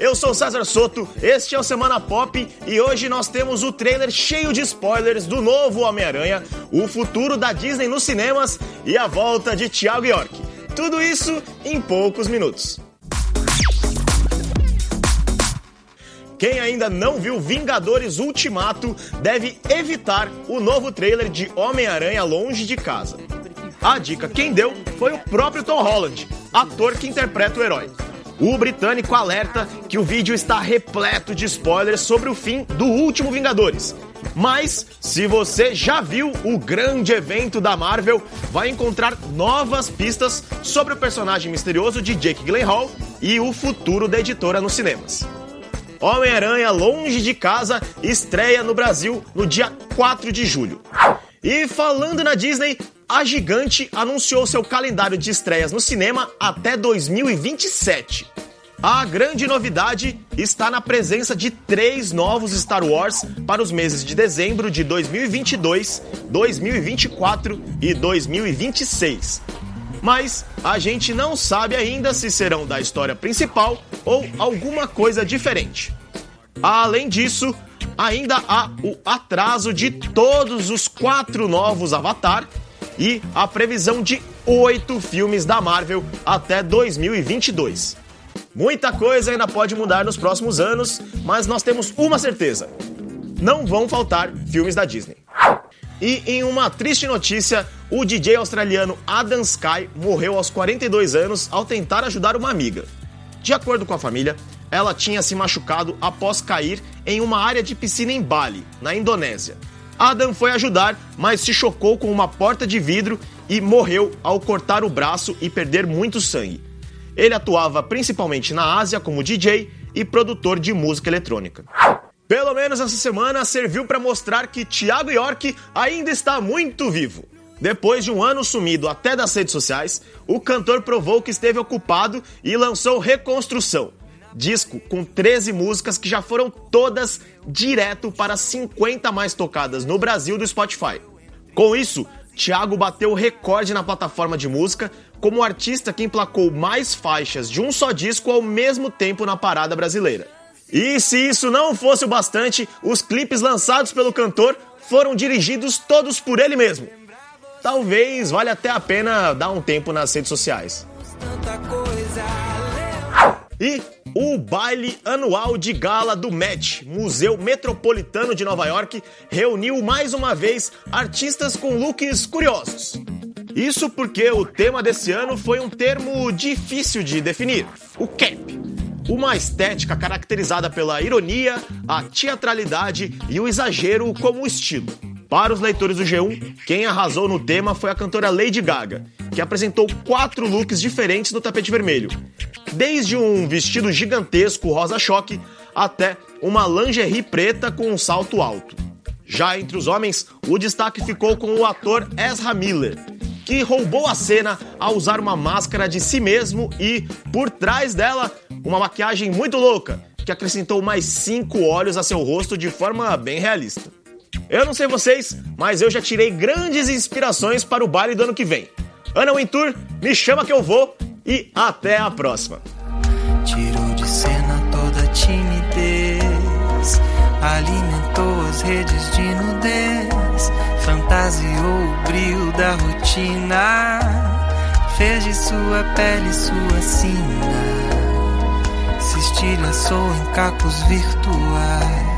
Eu sou César Soto, este é o Semana Pop e hoje nós temos o trailer cheio de spoilers do novo Homem-Aranha, o futuro da Disney nos cinemas e a volta de Thiago York. Tudo isso em poucos minutos. Quem ainda não viu Vingadores Ultimato deve evitar o novo trailer de Homem-Aranha Longe de Casa. A dica quem deu foi o próprio Tom Holland, ator que interpreta o herói. O britânico alerta que o vídeo está repleto de spoilers sobre o fim do último Vingadores. Mas, se você já viu o grande evento da Marvel, vai encontrar novas pistas sobre o personagem misterioso de Jake Gyllenhaal e o futuro da editora nos cinemas. Homem-Aranha Longe de Casa estreia no Brasil no dia 4 de julho. E falando na Disney, a gigante anunciou seu calendário de estreias no cinema até 2027. A grande novidade está na presença de três novos Star Wars para os meses de dezembro de 2022, 2024 e 2026. Mas a gente não sabe ainda se serão da história principal ou alguma coisa diferente. Além disso, ainda há o atraso de todos os quatro novos Avatar e a previsão de oito filmes da Marvel até 2022. Muita coisa ainda pode mudar nos próximos anos, mas nós temos uma certeza: não vão faltar filmes da Disney. E em uma triste notícia, o DJ australiano Adam Sky morreu aos 42 anos ao tentar ajudar uma amiga. De acordo com a família, ela tinha se machucado após cair em uma área de piscina em Bali, na Indonésia. Adam foi ajudar, mas se chocou com uma porta de vidro e morreu ao cortar o braço e perder muito sangue. Ele atuava principalmente na Ásia como DJ e produtor de música eletrônica. Pelo menos essa semana serviu para mostrar que Thiago York ainda está muito vivo. Depois de um ano sumido até das redes sociais, o cantor provou que esteve ocupado e lançou Reconstrução, disco com 13 músicas que já foram todas direto para 50 mais tocadas no Brasil do Spotify. Com isso, Thiago bateu o recorde na plataforma de música como o artista que emplacou mais faixas de um só disco ao mesmo tempo na parada brasileira. E se isso não fosse o bastante, os clipes lançados pelo cantor foram dirigidos todos por ele mesmo. Talvez valha até a pena dar um tempo nas redes sociais. E o baile anual de gala do Met, Museu Metropolitano de Nova York, reuniu mais uma vez artistas com looks curiosos. Isso porque o tema desse ano foi um termo difícil de definir: o cap. Uma estética caracterizada pela ironia, a teatralidade e o exagero como estilo. Para os leitores do G1, quem arrasou no tema foi a cantora Lady Gaga, que apresentou quatro looks diferentes no tapete vermelho, desde um vestido gigantesco rosa-choque até uma lingerie preta com um salto alto. Já entre os homens, o destaque ficou com o ator Ezra Miller, que roubou a cena ao usar uma máscara de si mesmo e, por trás dela, uma maquiagem muito louca, que acrescentou mais cinco olhos a seu rosto de forma bem realista. Eu não sei vocês, mas eu já tirei grandes inspirações para o baile do ano que vem. Ana Wintour, me chama que eu vou e até a próxima. Tirou de cena toda timidez, alimentou as redes de nudez, fantasiou o brilho da rotina, fez de sua pele sua sina, se estilhaçou em cacos virtuais